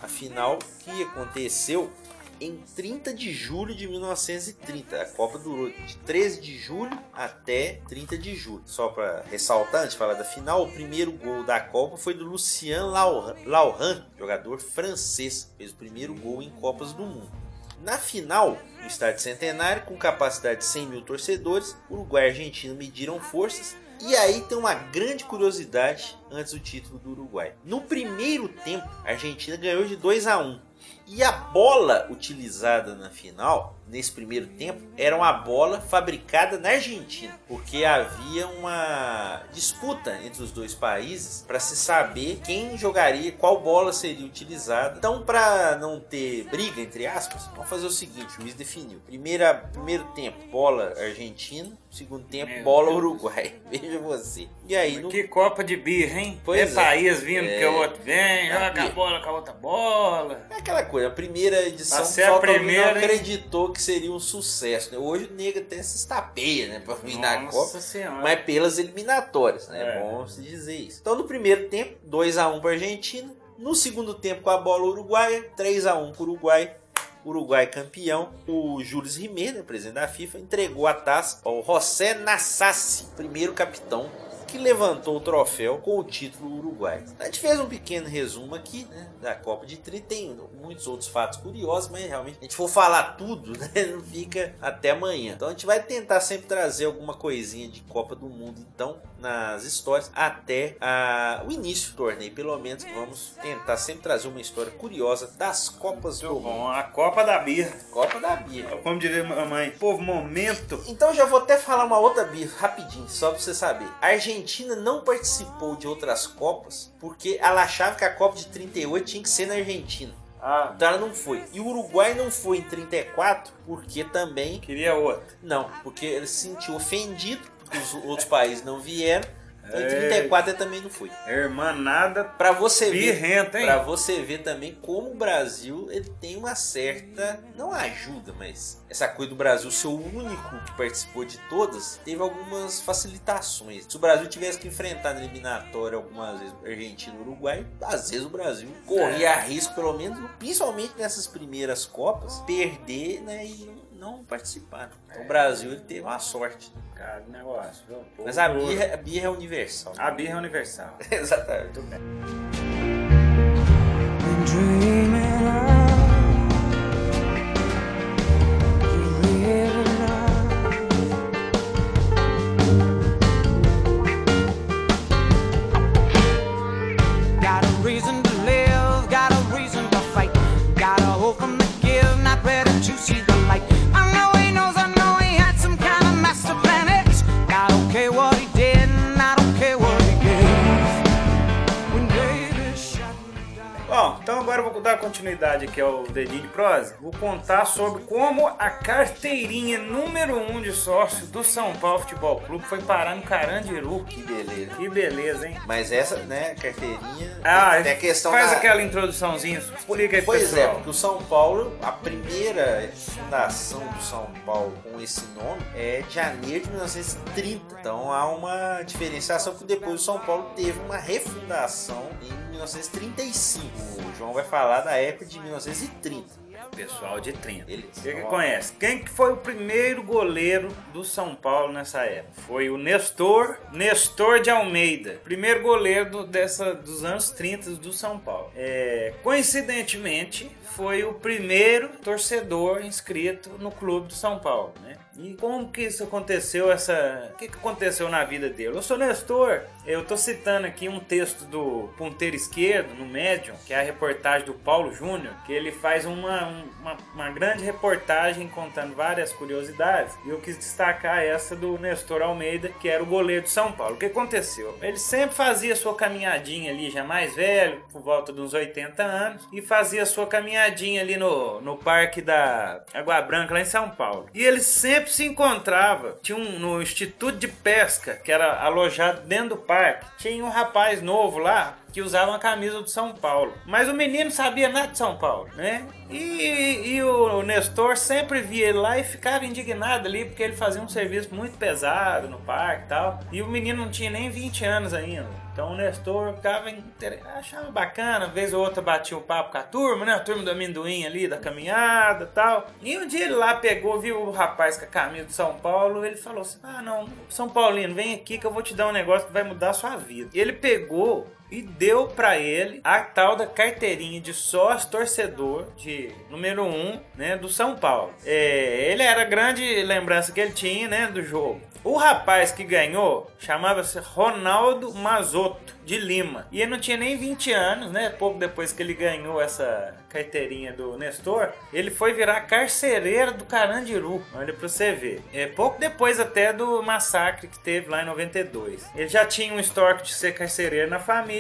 A final que aconteceu em 30 de julho de 1930. A Copa durou de 13 de julho até 30 de julho. Só para ressaltar, antes de falar da final, o primeiro gol da Copa foi do Lucien Laurin, jogador francês. Fez o primeiro gol em Copas do Mundo. Na final, no Estádio Centenário, com capacidade de 100 mil torcedores, Uruguai e Argentina mediram forças. E aí tem uma grande curiosidade antes do título do Uruguai. No primeiro tempo, a Argentina ganhou de 2 a 1 e a bola utilizada na final, nesse primeiro tempo, era uma bola fabricada na Argentina, porque havia uma disputa entre os dois países para se saber quem jogaria, qual bola seria utilizada. Então, para não ter briga entre aspas, vamos fazer o seguinte: o juiz definiu. Primeira, primeiro tempo, bola Argentina. Segundo tempo, Meu bola Deus. Uruguai. *laughs* Veja você. E aí, no Que Copa de birra, hein? Pois é, é. país vindo É. que o outro vem, É joga a birra. bola com a outra bola. É aquela coisa, a primeira edição Pra o ser a primeira, não hein? acreditou que seria um sucesso. Né? Hoje o nego até se estapeia né, pra vir na Copa, Senhora. mas pelas eliminatórias, né? É É. bom se dizer isso. Então no primeiro tempo, 2x1 para Argentina. No segundo tempo, com a bola uruguaia, 3x1 para o Uruguai. Uruguai campeão. O Júlio Rimet, né, presidente da FIFA, entregou a taça ao José Nassassi, primeiro capitão, que levantou o troféu com o título uruguai. A gente fez um pequeno resumo aqui né, da Copa de 30. Tem muitos outros fatos curiosos, mas realmente, a gente for falar tudo, *laughs* né, não fica até amanhã. Então a gente vai tentar sempre trazer alguma coisinha de Copa do Mundo, então, nas histórias, até a- o início do torneio. Pelo menos vamos tentar sempre trazer uma história curiosa das Copas do Muito Mundo. bom, a Copa da birra. Copa da Bia. Como diria a mamãe, povo, momento. Então já vou até falar uma outra birra rapidinho, só pra você saber. A Argentina não participou de outras Copas porque ela achava que a Copa de 38 tinha que ser na Argentina. Ah, Então ela não foi. E o Uruguai não foi em 34 porque também. queria outro. Não, porque ele se sentiu ofendido os outros países não vieram. Em Ei. 34 ele também não foi. Hermanada Pra você ver, birrenta, hein? para você ver também como o Brasil ele tem uma certa não ajuda, mas essa coisa do Brasil ser o único que participou de todas, teve algumas facilitações. Se o Brasil tivesse que enfrentar na eliminatória algumas vezes Argentina e Uruguai, às vezes o Brasil corria É. risco pelo menos, principalmente nessas primeiras copas, perder, né, e não participar. Então o Brasil ele teve uma sorte. Cara, que negócio. viu? Pô, Mas a birra, a birra é universal. A birra é universal. *laughs* Exatamente. Muito bem. Continuidade aqui ao dedinho de prosa. Vou contar sobre como a carteirinha número 1 um de sócio do São Paulo Futebol Clube foi parar no Carandiru. Que beleza. Que beleza, hein? Mas essa, né, carteirinha. Ah, tem a questão faz da... aquela introduçãozinha, explica aí Pois é, pessoal. porque o São Paulo, a primeira fundação do São Paulo com esse nome é de janeiro de 1930. Então há uma diferenciação que depois o São Paulo teve uma refundação em 1935. O João vai falar da época de 1930. Pessoal de 30. Beleza. Você que conhece. Quem que foi o primeiro goleiro do São Paulo nessa época? Foi o Nestor, Nestor de Almeida. Primeiro goleiro do- dessa, dos anos 30 do São Paulo. É, coincidentemente, foi o primeiro torcedor inscrito no clube do São Paulo, né? E como que isso aconteceu, essa... O que, que aconteceu na vida dele? Eu sou Nestor, eu tô citando aqui um texto do Ponteiro Esquerdo, no Medium, que é a reportagem do Paulo Júnior, que ele faz uma, um- uma, uma grande reportagem contando várias curiosidades. E eu quis destacar essa do Nestor Almeida, que era o goleiro do São Paulo. O que aconteceu? Ele sempre fazia sua caminhadinha ali, já mais velho, por volta dos 80 anos, e fazia sua caminhadinha ali no, no Parque da Água Branca, lá em São Paulo. E ele sempre se encontrava, tinha um no Instituto de Pesca, que era alojado dentro do parque, tinha um rapaz novo lá, que usava uma camisa do São Paulo. Mas o menino sabia nada de São Paulo, né? E, e o Nestor sempre via ele lá e ficava indignado ali, porque ele fazia um serviço muito pesado no parque e tal. E o menino não tinha nem 20 anos ainda. Então o Nestor ficava inter... achava bacana, vez ou outra batia o papo com a turma, né? A turma do amendoim ali, da caminhada tal. E um dia ele lá pegou, viu o rapaz com a camisa do São Paulo, ele falou assim: Ah, não, São Paulino, vem aqui que eu vou te dar um negócio que vai mudar a sua vida. E ele pegou e deu pra ele a tal da carteirinha de sócio torcedor de número 1, um, né, do São Paulo. É, ele era a grande lembrança que ele tinha, né, do jogo. O rapaz que ganhou chamava-se Ronaldo Mazotto de Lima. E ele não tinha nem 20 anos, né? Pouco depois que ele ganhou essa carteirinha do Nestor, ele foi virar carcereiro do Carandiru. Olha pra você ver. É pouco depois até do massacre que teve lá em 92. Ele já tinha um histórico de ser carcereiro na família.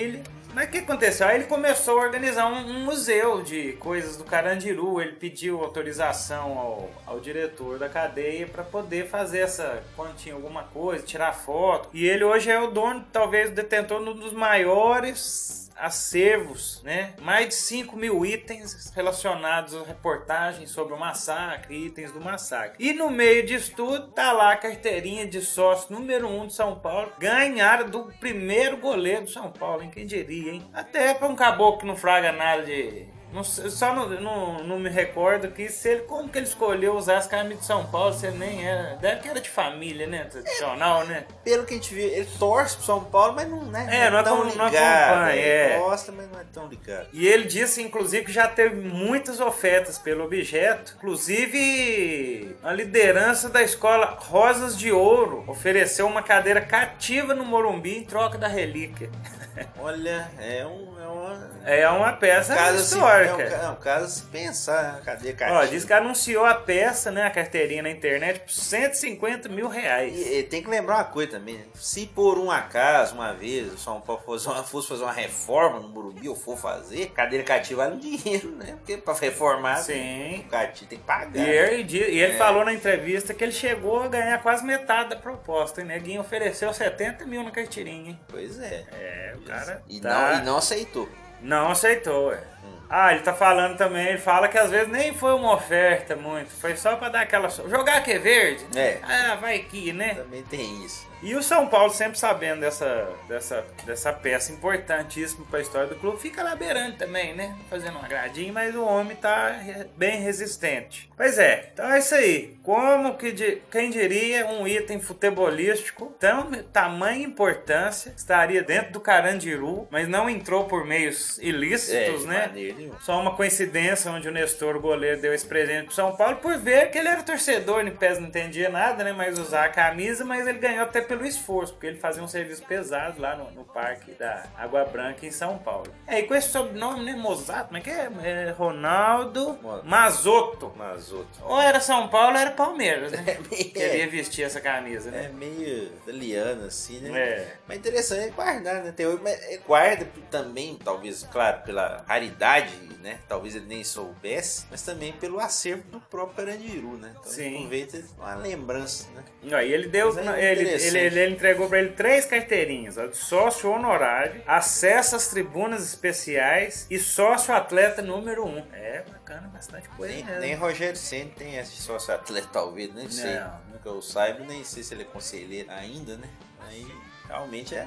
Mas o que aconteceu? Aí ele começou a organizar um, um museu de coisas do Carandiru. Ele pediu autorização ao, ao diretor da cadeia para poder fazer essa. Quando tinha alguma coisa, tirar foto. E ele hoje é o dono, talvez, detentor de um dos maiores acervos, né? Mais de 5 mil itens relacionados a reportagens sobre o massacre, itens do massacre. E no meio disso tudo, tá lá a carteirinha de sócio número 1 um de São Paulo, ganharam do primeiro goleiro do São Paulo, hein? Quem diria, hein? Até para um caboclo que não fraga nada de não só não, não, não me recordo que se ele, como que ele escolheu usar as camisas de São Paulo, se ele nem era. Deve que era de família, né? Tradicional, né? Pelo que a gente viu, ele torce pro São Paulo, mas não, né, É, não tão acom- não ligado. acompanha, Ele é. gosta, mas não é tão ligado. E ele disse, inclusive, que já teve muitas ofertas pelo objeto. Inclusive, a liderança da escola Rosas de Ouro ofereceu uma cadeira cativa no Morumbi em troca da relíquia. *laughs* Olha, é, um, é uma. É uma peça Caso histórica, histórica. É um, é um caso a se pensar, cadê Ó, cativa? diz que anunciou a peça, né, a carteirinha na internet, por 150 mil reais. E, e tem que lembrar uma coisa também, né? se por um acaso, uma vez, o São Paulo fosse, uma- fosse fazer uma reforma no Morumbi, ou for fazer, cadeira cativa vale um dinheiro, né? Porque pra reformar, Sim. o cativo tem que pagar. E ele, di- e ele É. falou na entrevista que ele chegou a ganhar quase metade da proposta. E neguinho ofereceu 70 mil na carteirinha, hein? Pois é. É, cara. E, tá- não, e não aceitou. Não aceitou, ué. Ah, ele tá falando também, ele fala que às vezes nem foi uma oferta muito, foi só pra dar aquela. Jogar que é verde? É. Ah, vai que, né? Também tem isso. E o São Paulo, sempre sabendo dessa, dessa, dessa peça importantíssima para a história do clube, fica lá beirando também, né? Fazendo uma gradinha, mas o homem tá bem resistente. Pois é, então é isso aí. Como que, di- quem diria, um item futebolístico tão tamanha importância estaria dentro do Carandiru, mas não entrou por meios ilícitos, É, de né? nenhuma. Só uma coincidência onde o Nestor, o goleiro, deu esse presente pro São Paulo por ver que ele era torcedor, em pés não entendia nada, né? Mas usar a camisa, mas ele ganhou até pelo esforço, porque ele fazia um serviço pesado lá no, no parque da Água Branca em São Paulo. É, e com esse sobrenome, né? Mozato, como é que é? É Ronaldo Mazotto. Mas outro. Ou era São Paulo ou era Palmeiras, né? *laughs* É meio- Queria vestir essa camisa, né? É meio italiano, assim, né? É. Mas interessante é guardar, né? Tem, mas é, guarda também, talvez, claro, pela raridade, né? Talvez ele nem soubesse, mas também pelo acervo do próprio Carandiru, né? Então Sim. aproveita uma lembrança, né? Aí ele deu, é ele, interessante. Ele, ele entregou pra ele três carteirinhas: ó, de sócio honorário, acesso às tribunas especiais e sócio atleta número um. É bacana, bastante coisa. Nem, mesmo. nem Rogério Senna tem esse sócio atleta, talvez, nem sei. Não. Nunca eu saiba, nem sei se ele é conselheiro ainda, né? Aí realmente é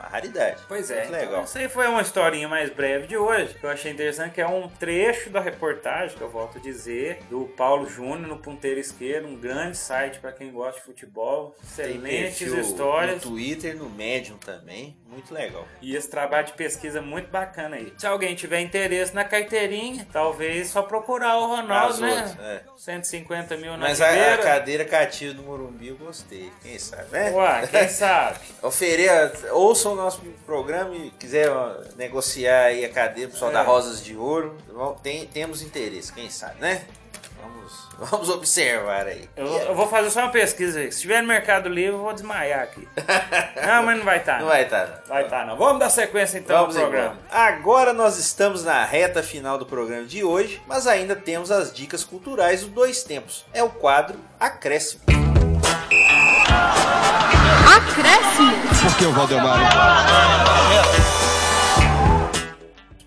uma raridade. Pois é, Muito então, legal. isso aí foi uma historinha mais breve de hoje, que eu achei interessante, que é um trecho da reportagem, que eu volto a dizer, do Paulo Júnior no Ponteiro Esquerdo, um grande site para quem gosta de futebol, excelentes histórias. No Twitter, no Medium também. Muito legal. E esse trabalho de pesquisa muito bacana aí. Se alguém tiver interesse na carteirinha, talvez só procurar o Ronaldo, As né? outras, é. 150 mil na Mas a, a cadeira cativa do Morumbi eu gostei. Quem sabe, né? Ué, quem *laughs* sabe? Ofereça, ouça o nosso programa e quiser negociar aí a cadeira pessoal É. da Rosas de Ouro, tem, temos interesse, quem sabe, né? Vamos, *laughs* vamos observar aí. Eu, eu vou fazer só uma pesquisa aí. Se tiver no Mercado Livre, eu vou desmaiar aqui. *laughs* não, mas não vai estar. Não vai estar, não. Vai estar, não. Vamos dar sequência então Vamos ao programa. embora. Agora nós estamos na reta final do programa de hoje, mas ainda temos as dicas culturais do Dois Tempos. É o quadro Acréscimo. Acréscimo. Por que o Valdemar?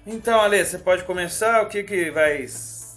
Então, Ale, você pode começar? O que que vai...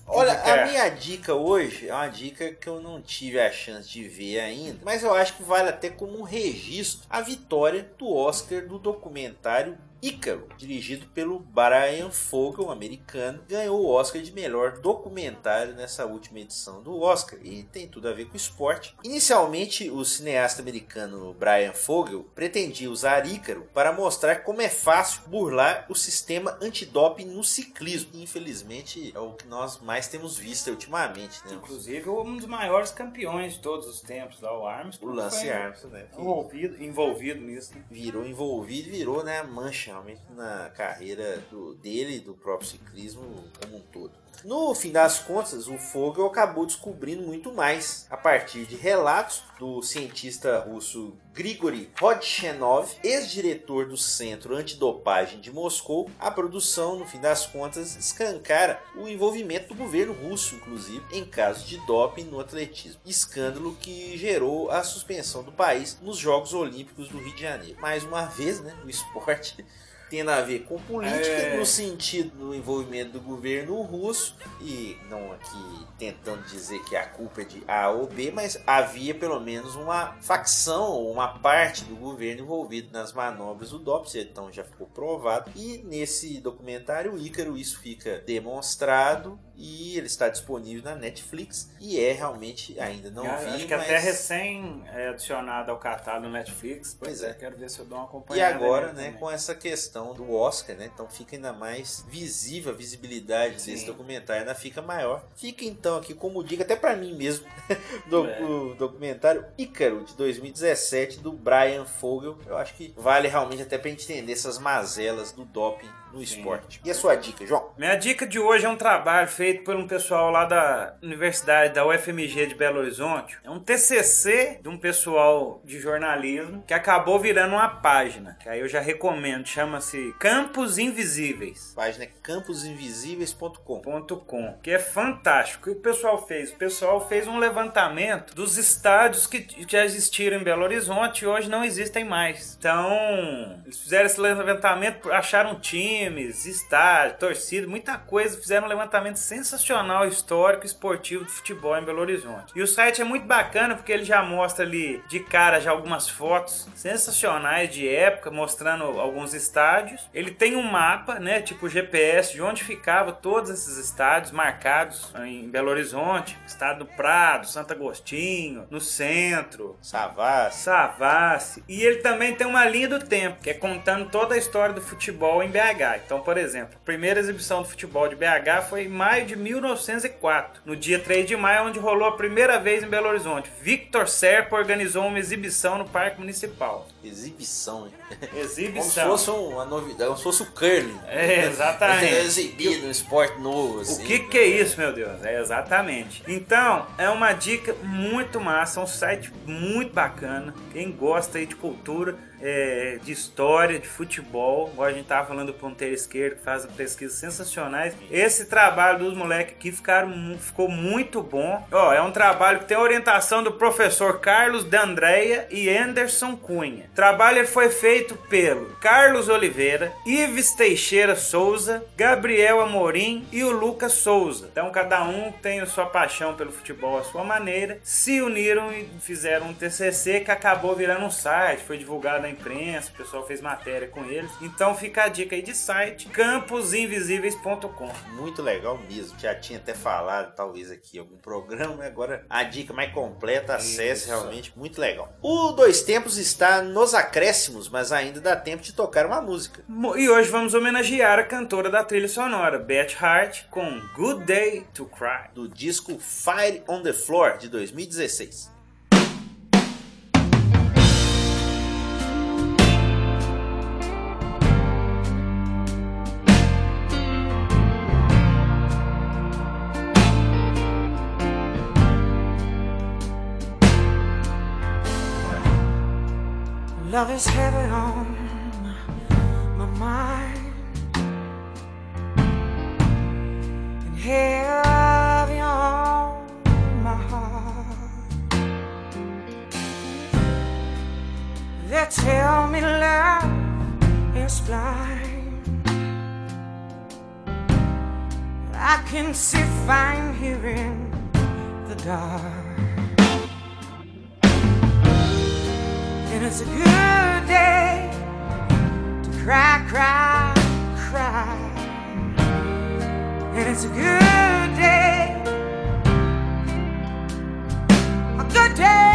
Olha, o que que a minha dica hoje é uma dica que eu não tive a chance de ver ainda, mas eu acho que vale até como um registro a vitória do Oscar do documentário Ícaro, dirigido pelo Brian Fogel, um americano, ganhou o Oscar de melhor documentário nessa última edição do Oscar e tem tudo a ver com esporte. Inicialmente, o cineasta americano Brian Fogel pretendia usar Ícaro para mostrar como é fácil burlar o sistema antidoping no ciclismo. Infelizmente, é o que nós mais temos visto ultimamente, né? Inclusive, um dos maiores campeões de todos os tempos, lá, o Armstrong. O Lance Armstrong, né? Envolvido, envolvido nisso. né? virou envolvido, virou né, a mancha realmente na carreira do, dele e do próprio ciclismo como um todo. No fim das contas, o Fogel acabou descobrindo muito mais a partir de relatos do cientista russo Grigory Rodchenov, ex-diretor do Centro Antidopagem de Moscou. A produção, no fim das contas, escancara o envolvimento do governo russo, inclusive, em casos de doping no atletismo. Escândalo que gerou a suspensão do país nos Jogos Olímpicos do Rio de Janeiro. Mais uma vez, né, o esporte tendo a ver com política É. no sentido do envolvimento do governo russo e não aqui tentando dizer que a culpa é de A ou B, mas havia pelo menos uma facção ou uma parte do governo envolvido nas manobras do doping, então já ficou provado. E nesse documentário Ícaro isso fica demonstrado e ele está disponível na Netflix e é realmente ainda não Eu vi, Acho que mas... até recém é, adicionado ao catálogo do Netflix. Pois é. Quero ver se eu dou uma E acompanhada. agora, nele né, também. com essa questão do Oscar, né? Então fica ainda mais visível, a visibilidade Sim. desse documentário ainda fica maior. Fica então aqui como dica, até pra mim mesmo, *laughs* do É. o documentário Ícaro, de 2017, do Brian Fogel. Eu acho que vale realmente até gente entender essas mazelas do doping no esporte. E a sua dica, João? Minha dica de hoje é um trabalho feito por um pessoal lá da Universidade da UFMG de Belo Horizonte. É um TCC de um pessoal de jornalismo que acabou virando uma página. Que aí eu já recomendo. Chama-se Campos Invisíveis. Página é camposinvisíveis.com. .com, que é fantástico. O que o pessoal fez? O pessoal fez um levantamento dos estádios que já existiram em Belo Horizonte e hoje não existem mais. Então, eles fizeram esse levantamento, acharam times, estádios, torcida, muita coisa. Fizeram um levantamento sensacional, histórico, esportivo de futebol em Belo Horizonte. E o site é muito bacana porque ele já mostra ali de cara já algumas fotos sensacionais de época, mostrando alguns estádios. Ele tem um mapa, né, tipo GPS, de onde ficava todos esses estádios marcados em Belo Horizonte, estado do Prado, Santo Agostinho, no centro, Savassi. Savassi. E ele também tem uma linha do tempo, que é contando toda a história do futebol em BH. Então, por exemplo, a primeira exibição do futebol de BH foi em maio de 1904, no dia 3 de maio, onde rolou a primeira vez em Belo Horizonte. Victor Serpa organizou uma exibição no Parque Municipal. Exibição, hein? Como se Exibição. fosse uma novidade, como se fosse o curling. É, exatamente. É exibido, um esporte novo, assim. O que, que é isso, meu Deus? É exatamente. Então, é uma dica muito massa, é um site muito bacana. Quem gosta aí de cultura, é, de história, de futebol, igual a gente tava falando do ponteiro esquerdo, que faz pesquisas sensacionais. Esse trabalho dos moleques aqui ficaram, ficou muito bom. Ó, é um trabalho que tem orientação do professor Carlos D'Andrea e Anderson Cunha. Trabalho foi feito pelo Carlos Oliveira, Ives Teixeira Souza, Gabriel Amorim e o Lucas Souza. Então cada um tem a sua paixão pelo futebol à sua maneira, se uniram e fizeram um TCC que acabou virando um site, foi divulgado na imprensa, o pessoal fez matéria com eles. Então fica a dica aí de site, camposinvisíveis.com. Muito legal mesmo. Já tinha até falado, talvez aqui, algum programa. Agora, a dica mais completa, acesse Isso. realmente. Muito legal. O Dois Tempos está nos acréscimos, mas ainda dá tempo de tocar uma música. E hoje vamos homenagear a cantora da trilha sonora, Beth Hart, com Good Day to Cry. Do disco Fire on the Floor, de 2016. Love is heavy on my mind and heavy on my heart. They tell me love is blind. I can see fine here in the dark. And it's a good day to cry, cry, cry. And it's a good day, a good day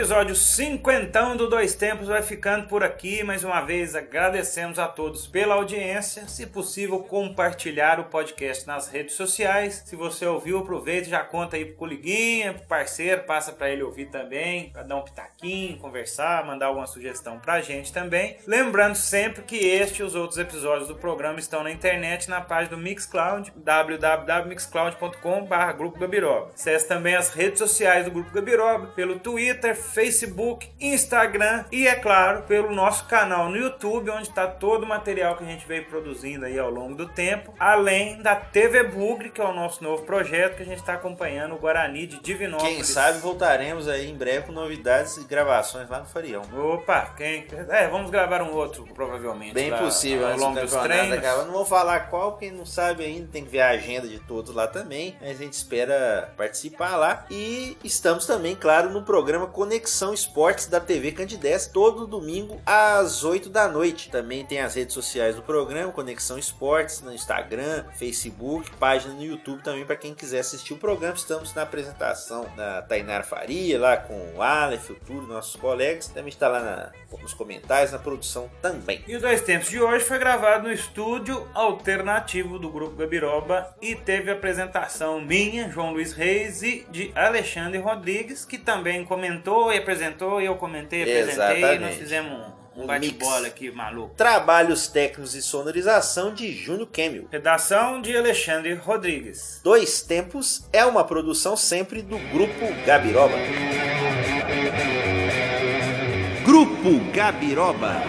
episódio cinquentão do Dois Tempos vai ficando por aqui. Mais uma vez agradecemos a todos pela audiência. Se possível, compartilhar o podcast nas redes sociais. Se você ouviu, aproveita e já conta aí pro coliguinha, pro parceiro, passa para ele ouvir também, para dar um pitaquinho, conversar, mandar alguma sugestão pra gente também. Lembrando sempre que este e os outros episódios do programa estão na internet na página do Mixcloud, www.mixcloud.com.br Grupo Gabiroba. Acesse também as redes sociais do Grupo Gabiroba, pelo Twitter, Facebook, Instagram e, é claro, pelo nosso canal no YouTube, onde está todo o material que a gente veio produzindo aí ao longo do tempo, além da TV Bugre, que é o nosso novo projeto que a gente está acompanhando, o Guarani de Divinópolis. Quem sabe voltaremos aí em breve com novidades e gravações lá no Farião. Opa, quem... É, vamos gravar um outro, provavelmente. Bem lá, possível, ao longo do dos treinos. acabar. Não vou falar qual, quem não sabe ainda, tem que ver a agenda de todos lá também. Mas a gente espera participar lá. E estamos também, claro, no programa Conexão Esportes da TV Candidez, todo domingo às 8 da noite. Também tem as redes sociais do programa, Conexão Esportes, no Instagram, Facebook, página no YouTube também para quem quiser assistir o programa. Estamos na apresentação da Tainara Faria, lá com o Aleph, o Túlio, nossos colegas. Também está lá na- nos comentários, na produção também. E o Dois Tempos de hoje foi gravado no estúdio alternativo do Grupo Gabiroba e teve apresentação minha, João Luiz Reis, e de Alexandre Rodrigues, que também comentou e apresentou, e eu comentei apresentei, e nós Exatamente. fizemos um, um bate-bola aqui maluco. Trabalhos técnicos e sonorização de Júnior Camil. Redação de Alexandre Rodrigues. Dois Tempos é uma produção sempre do Grupo Gabiroba. Grupo Gabiroba.